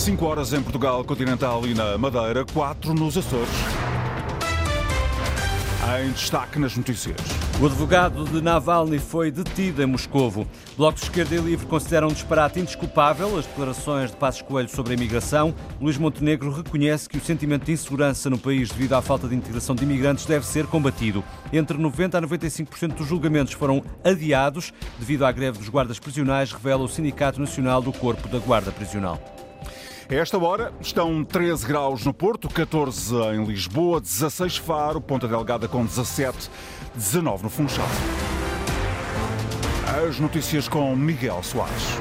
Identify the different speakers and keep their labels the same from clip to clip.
Speaker 1: 5 horas em Portugal continental e na Madeira, 4 nos Açores. Em destaque nas notícias.
Speaker 2: O advogado de Navalny foi detido em Moscovo. Bloco de Esquerda e Livre considera um disparate indesculpável as declarações de Passos Coelho sobre a imigração. Luís Montenegro reconhece que o sentimento de insegurança no país devido à falta de integração de imigrantes deve ser combatido. Entre 90% a 95% dos julgamentos foram adiados devido à greve dos guardas prisionais, revela o Sindicato Nacional do Corpo da Guarda Prisional.
Speaker 1: Esta hora estão 13 graus no Porto, 14 em Lisboa, 16 Faro, Ponta Delgada com 17, 19 no Funchal. As notícias com Miguel Soares.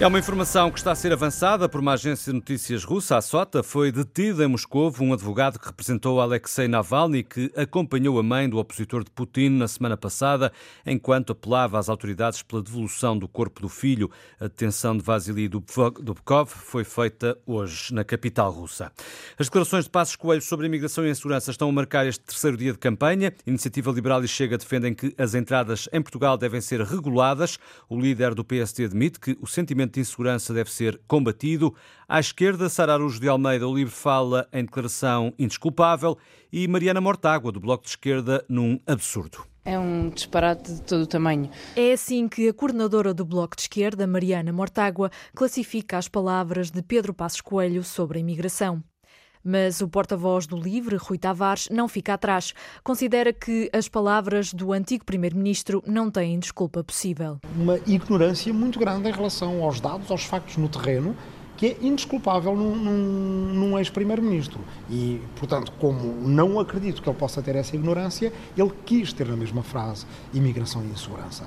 Speaker 2: É uma informação que está a ser avançada por uma agência de notícias russa, a SOTA. Foi detido em Moscou um advogado que representou Alexei Navalny, que acompanhou a mãe do opositor de Putin na semana passada, enquanto apelava às autoridades pela devolução do corpo do filho. A detenção de Vasily Dubkov foi feita hoje na capital russa. As declarações de Passos Coelho sobre a imigração e a segurança estão a marcar este terceiro dia de campanha. Iniciativa Liberal e Chega defendem que as entradas em Portugal devem ser reguladas. O líder do PSD admite que o sentimento de insegurança deve ser combatido. À esquerda, Sara Araújo de Almeida, o livro fala em declaração indesculpável e Mariana Mortágua, do Bloco de Esquerda, num absurdo.
Speaker 3: É um disparate de todo o tamanho.
Speaker 4: É assim que a coordenadora do Bloco de Esquerda, Mariana Mortágua, classifica as palavras de Pedro Passos Coelho sobre a imigração. Mas o porta-voz do LIVRE, Rui Tavares, não fica atrás. Considera que as palavras do antigo primeiro-ministro não têm desculpa possível.
Speaker 5: Uma ignorância muito grande em relação aos dados, aos factos no terreno, que é indesculpável num, num, num ex-primeiro-ministro. E, portanto, como não acredito que ele possa ter essa ignorância, ele quis ter na mesma frase imigração e insegurança.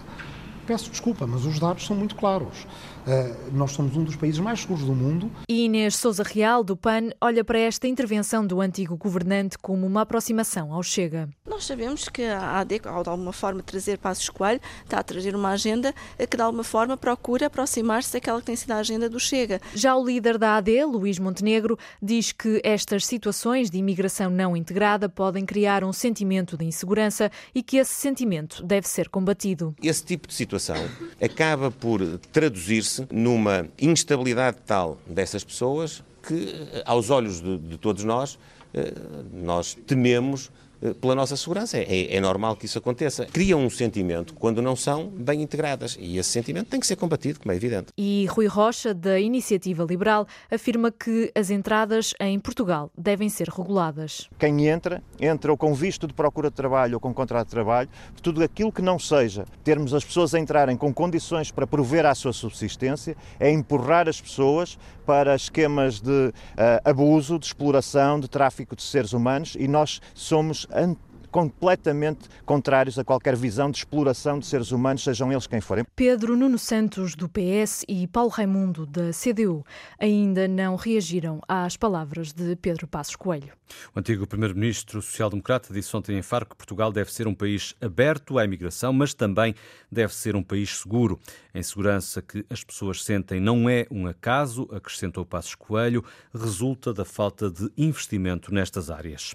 Speaker 5: Peço desculpa, mas os dados são muito claros. Uh, nós somos um dos países mais seguros do mundo.
Speaker 4: E Inês Souza Real, do PAN, olha para esta intervenção do antigo governante como uma aproximação ao Chega.
Speaker 6: Nós sabemos que a AD, ao de alguma forma trazer Passos Coelho, está a trazer uma agenda que de alguma forma procura aproximar-se daquela que tem sido a agenda do Chega.
Speaker 4: Já o líder da AD, Luís Montenegro, diz que estas situações de imigração não integrada podem criar um sentimento de insegurança e que esse sentimento deve ser combatido.
Speaker 7: Esse tipo de situação acaba por traduzir-se numa instabilidade tal dessas pessoas que, aos olhos de, de todos nós, eh, nós tememos eh, pela nossa segurança. É, é, normal que isso aconteça. Criam um sentimento quando não são bem integradas e esse sentimento tem que ser combatido, como é evidente.
Speaker 4: E Rui Rocha, da Iniciativa Liberal, afirma que as entradas em Portugal devem ser reguladas.
Speaker 8: Quem entra, entra ou com visto de procura de trabalho ou com contrato de trabalho, tudo aquilo que não seja termos as pessoas a entrarem com condições para prover à sua subsistência, é empurrar as pessoas para esquemas de uh, abuso, de exploração, de tráfico de seres humanos e nós somos and completamente contrários a qualquer visão de exploração de seres humanos, sejam eles quem forem.
Speaker 4: Pedro Nuno Santos, do PS, e Paulo Raimundo, da CDU, ainda não reagiram às palavras de Pedro Passos Coelho.
Speaker 2: O antigo primeiro-ministro social-democrata disse ontem em Faro que Portugal deve ser um país aberto à imigração, mas também deve ser um país seguro. A insegurança que as pessoas sentem não é um acaso, acrescentou Passos Coelho, resulta da falta de investimento nestas áreas.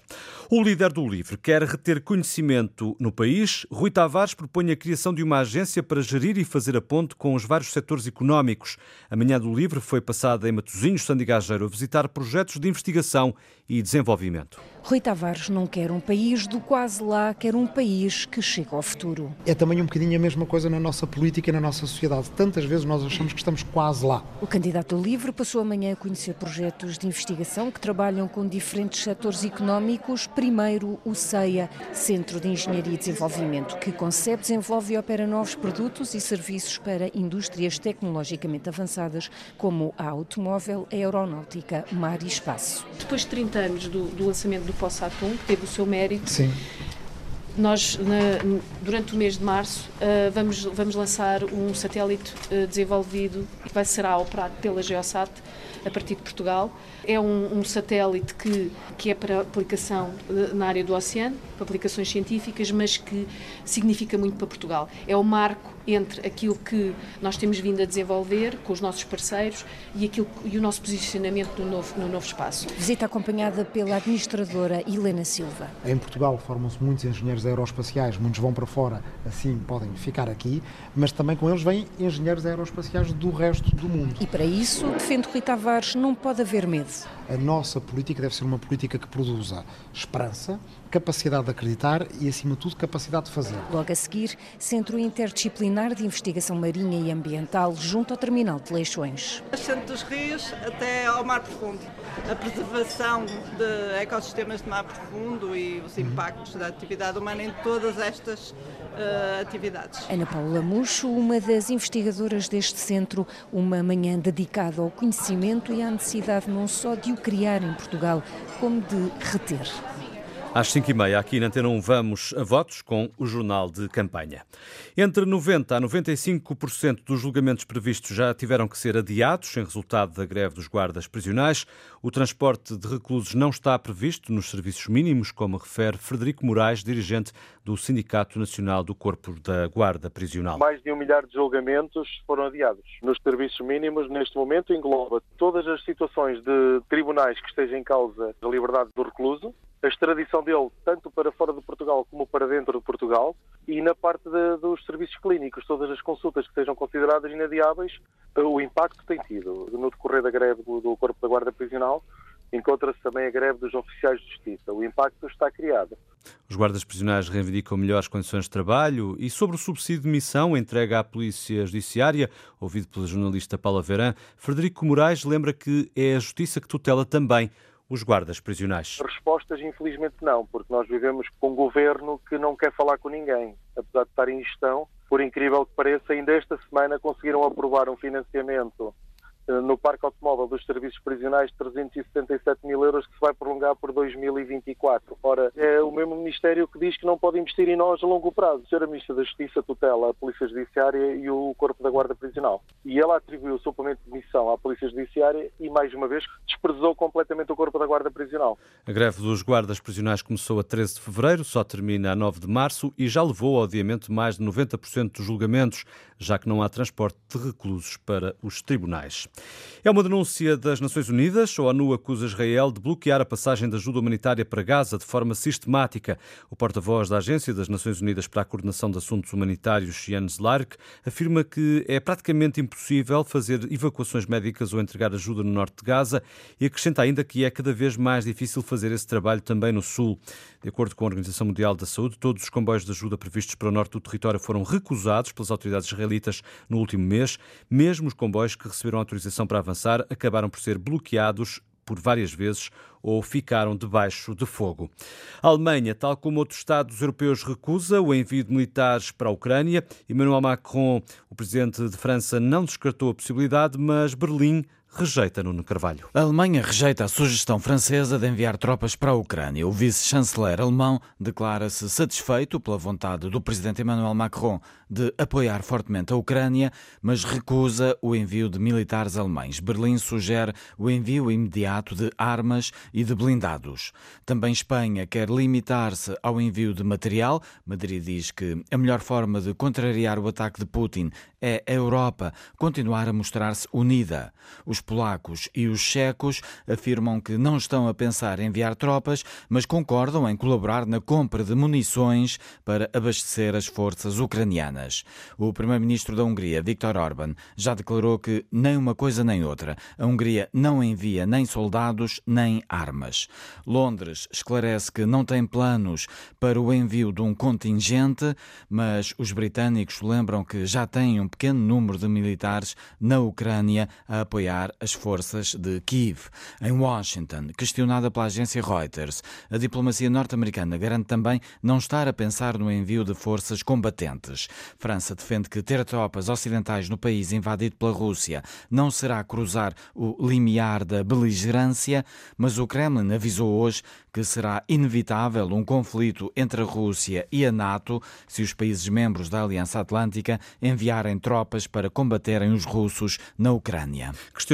Speaker 2: O líder do LIVRE quer reter conhecimento no país. Rui Tavares propõe a criação de uma agência para gerir e fazer a ponte com os vários setores económicos. A Manhã do Livre foi passada em Matosinhos, Sandigageiro, a visitar projetos de investigação e desenvolvimento.
Speaker 9: Rui Tavares não quer um país do quase lá, quer um país que chega ao futuro.
Speaker 5: É também um bocadinho a mesma coisa na nossa política e na nossa sociedade. Tantas vezes nós achamos que estamos quase lá.
Speaker 9: O candidato livre passou amanhã a conhecer projetos de investigação que trabalham com diferentes setores económicos. Primeiro, o CEIA, Centro de Engenharia e Desenvolvimento, que concebe, desenvolve e opera novos produtos e serviços para indústrias tecnologicamente avançadas, como a automóvel, a aeronáutica, mar e espaço.
Speaker 3: Depois de 30 anos do, do lançamento do do Poço Atum, que teve o seu mérito.
Speaker 5: Sim.
Speaker 3: Nós, na, durante o mês de março, uh, vamos, vamos lançar um satélite uh, desenvolvido que vai ser operado pela Geosat a partir de Portugal. É um, um satélite que, que é para aplicação eh, na área do oceano, para aplicações científicas, mas que significa muito para Portugal. É o marco entre aquilo que nós temos vindo a desenvolver com os nossos parceiros e, aquilo, e o nosso posicionamento no novo, no novo espaço.
Speaker 9: Visita acompanhada pela administradora Helena Silva.
Speaker 5: Em Portugal formam-se muitos engenheiros aeroespaciais, muitos vão para fora, assim podem ficar aqui, mas também com eles vêm engenheiros aeroespaciais do resto do mundo.
Speaker 9: E para isso, defende Rui Tavares, não pode haver medo.
Speaker 5: A nossa política deve ser uma política que produza esperança, capacidade de acreditar e, acima de tudo, capacidade de fazer.
Speaker 9: Logo a seguir, Centro Interdisciplinar de Investigação Marinha e Ambiental junto ao Terminal de Leixões.
Speaker 10: Centro dos rios até ao mar profundo. A preservação de ecossistemas de mar profundo e os impactos da atividade humana em todas estas uh, atividades.
Speaker 9: Ana Paula Muxo, uma das investigadoras deste centro, uma manhã dedicada ao conhecimento e à necessidade não só de o criar em Portugal, como de reter.
Speaker 2: Às 5h30, aqui na Antena 1, vamos a votos com o jornal de campanha. Entre 90% a 95% dos julgamentos previstos já tiveram que ser adiados em resultado da greve dos guardas prisionais. O transporte de reclusos não está previsto nos serviços mínimos, como refere Frederico Moraes, dirigente do Sindicato Nacional do Corpo da Guarda Prisional.
Speaker 11: Mais de um milhar de julgamentos foram adiados. Nos serviços mínimos, neste momento, engloba todas as situações de tribunais que estejam em causa da liberdade do recluso, a extradição dele tanto para fora de Portugal como para dentro de Portugal e na parte de, dos serviços clínicos, todas as consultas que sejam consideradas inadiáveis, o impacto tem tido. No decorrer da greve do Corpo da Guarda Prisional, encontra-se também a greve dos oficiais de justiça. O impacto está criado.
Speaker 2: Os guardas prisionais reivindicam melhores condições de trabalho e sobre o subsídio de missão entregue à Polícia Judiciária, ouvido pela jornalista Paula Verã, Frederico Moraes lembra que é a Justiça que tutela também os guardas prisionais?
Speaker 11: Respostas, infelizmente, não, porque nós vivemos com um governo que não quer falar com ninguém. Apesar de estar em gestão, por incrível que pareça, ainda esta semana conseguiram aprovar um financiamento no parque automóvel dos serviços prisionais de 377 mil euros que se vai prolongar por 2024. Ora, é o mesmo Ministério que diz que não pode investir em nós a longo prazo. A Sra. Ministra da Justiça tutela a Polícia Judiciária e o Corpo da Guarda Prisional. E ela atribuiu o suplemento de missão à Polícia Judiciária e, mais uma vez, desprezou completamente o Corpo da Guarda Prisional.
Speaker 2: A greve dos guardas prisionais começou a 13 de fevereiro, só termina a 9 de março e já levou ao adiamento mais de 90% dos julgamentos, já que não há transporte de reclusos para os tribunais. É uma denúncia das Nações Unidas. A ONU acusa Israel de bloquear a passagem de ajuda humanitária para Gaza de forma sistemática. O porta-voz da Agência das Nações Unidas para a Coordenação de Assuntos Humanitários, Jens Lark, afirma que é praticamente impossível fazer evacuações médicas ou entregar ajuda no norte de Gaza e acrescenta ainda que é cada vez mais difícil fazer esse trabalho também no sul. De acordo com a Organização Mundial da Saúde, todos os comboios de ajuda previstos para o norte do território foram recusados pelas autoridades israelitas no último mês, mesmo os comboios que receberam autorização para avançar acabaram por ser bloqueados por várias vezes ou ficaram debaixo de fogo. A Alemanha, tal como outros Estados europeus, recusa o envio de militares para a Ucrânia. Emmanuel Macron, o presidente de França, não descartou a possibilidade, mas Berlim rejeita Nuno Carvalho.
Speaker 12: A Alemanha rejeita a sugestão francesa de enviar tropas para a Ucrânia. O vice-chanceler alemão declara-se satisfeito pela vontade do presidente Emmanuel Macron de apoiar fortemente a Ucrânia, mas recusa o envio de militares alemães. Berlim sugere o envio imediato de armas e de blindados. Também Espanha quer limitar-se ao envio de material. Madrid diz que a melhor forma de contrariar o ataque de Putin é a Europa continuar a mostrar-se unida. Os polacos e os checos afirmam que não estão a pensar em enviar tropas, mas concordam em colaborar na compra de munições para abastecer as forças ucranianas. O primeiro-ministro da Hungria, Viktor Orban, já declarou que nem uma coisa nem outra. A Hungria não envia nem soldados nem armas. Londres esclarece que não tem planos para o envio de um contingente, mas os britânicos lembram que já têm um pequeno número de militares na Ucrânia a apoiar as forças de Kiev. Em Washington, questionada pela agência Reuters, a diplomacia norte-americana garante também não estar a pensar no envio de forças combatentes. França defende que ter tropas ocidentais no país invadido pela Rússia não será cruzar o limiar da beligerância, mas o Kremlin avisou hoje que será inevitável um conflito entre a Rússia e a NATO se os países membros da Aliança Atlântica enviarem tropas para combaterem os russos na Ucrânia.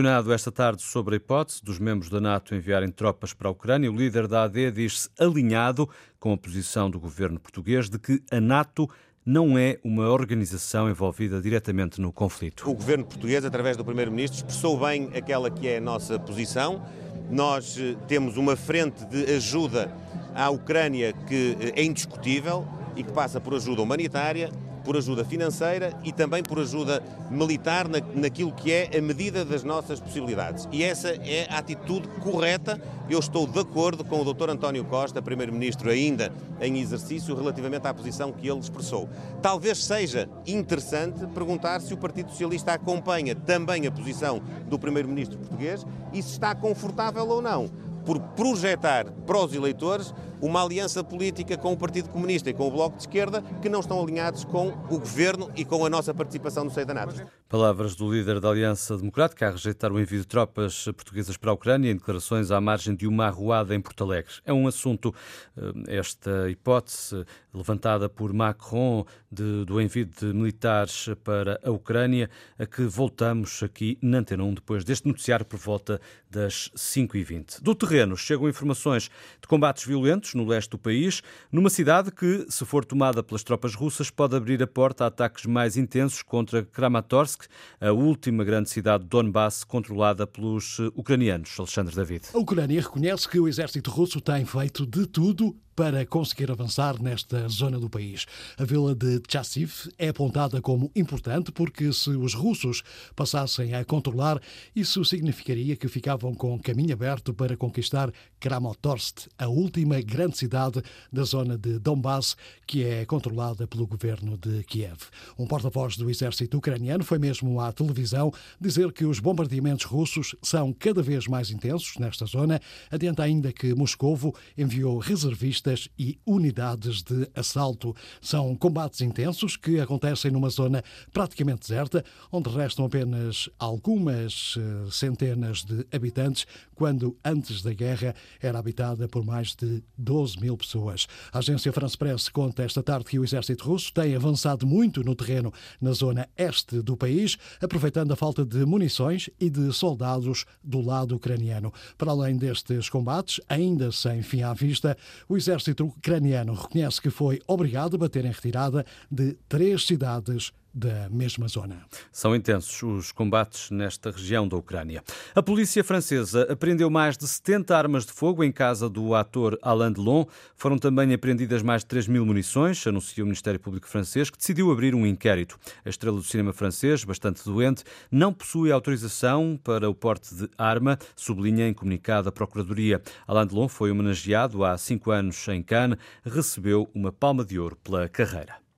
Speaker 2: Questionado esta tarde sobre a hipótese dos membros da NATO enviarem tropas para a Ucrânia, o líder da AD diz-se alinhado com a posição do governo português de que a NATO não é uma organização envolvida diretamente no conflito.
Speaker 7: O governo português, através do primeiro-ministro, expressou bem aquela que é a nossa posição. Nós eh, temos uma frente de ajuda à Ucrânia que eh, é indiscutível e que passa por ajuda humanitária, por ajuda financeira e também por ajuda militar na, naquilo que é a medida das nossas possibilidades. E essa é a atitude correta. Eu estou de acordo com o Dr. António Costa, Primeiro-Ministro ainda em exercício, relativamente à posição que ele expressou. Talvez seja interessante perguntar se o Partido Socialista acompanha também a posição do Primeiro-Ministro português e se está confortável ou não por projetar para os eleitores uma aliança política com o Partido Comunista e com o Bloco de Esquerda que não estão alinhados com o governo e com a nossa participação no seio da NATO.
Speaker 2: Palavras do líder da Aliança Democrática a rejeitar o envio de tropas portuguesas para a Ucrânia em declarações à margem de uma arruada em Porto Alegre. É um assunto, eh, esta hipótese levantada por Macron de, do envio de militares para a Ucrânia, a que voltamos aqui na Antena 1 depois deste noticiário por volta das 5h20. Do terreno chegam informações de combates violentos no leste do país, numa cidade que, se for tomada pelas tropas russas, pode abrir a porta a ataques mais intensos contra Kramatorsk, a última grande cidade de Donbass controlada pelos eh, ucranianos. Alexandre David.
Speaker 13: A Ucrânia reconhece que o exército russo tem feito de tudo para conseguir avançar nesta zona do país. A vila de Chassiv é apontada como importante porque se os russos passassem a controlar, isso significaria que ficavam com caminho aberto para conquistar Kramatorsk, a última grande cidade da zona de Donbass, que é controlada pelo governo de Kiev. Um porta-voz do exército ucraniano foi mesmo à televisão dizer que os bombardeamentos russos são cada vez mais intensos nesta zona. Adianta ainda que Moscovo enviou reservistas e unidades de assalto. São combates intensos que acontecem numa zona praticamente deserta, onde restam apenas algumas eh, centenas de habitantes, quando antes da guerra era habitada por mais de 12 mil pessoas. A agência France Press conta esta tarde que o exército russo tem avançado muito no terreno na zona este do país, aproveitando a falta de munições e de soldados do lado ucraniano. Para além destes combates, ainda sem fim à vista, o exército exército ucraniano reconhece que foi obrigado a bater em retirada de três cidades da mesma zona.
Speaker 2: São intensos os combates nesta região da Ucrânia. A polícia francesa apreendeu mais de 70 armas de fogo em casa do ator Alain Delon. Foram também apreendidas mais de 3 mil munições, anunciou o Ministério Público francês, que decidiu abrir um inquérito. A estrela do cinema francês, bastante doente, não possui autorização para o porte de arma, sublinha em comunicado a Procuradoria. Alain Delon foi homenageado há cinco anos em Cannes, recebeu uma palma de ouro pela carreira.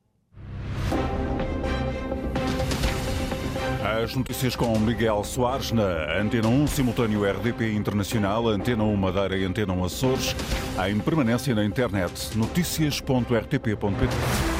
Speaker 1: As notícias com Miguel Soares na Antena 1, simultâneo RDP Internacional, Antena 1 Madeira e Antena 1 Açores, em permanência na internet notícias.rtp.pt.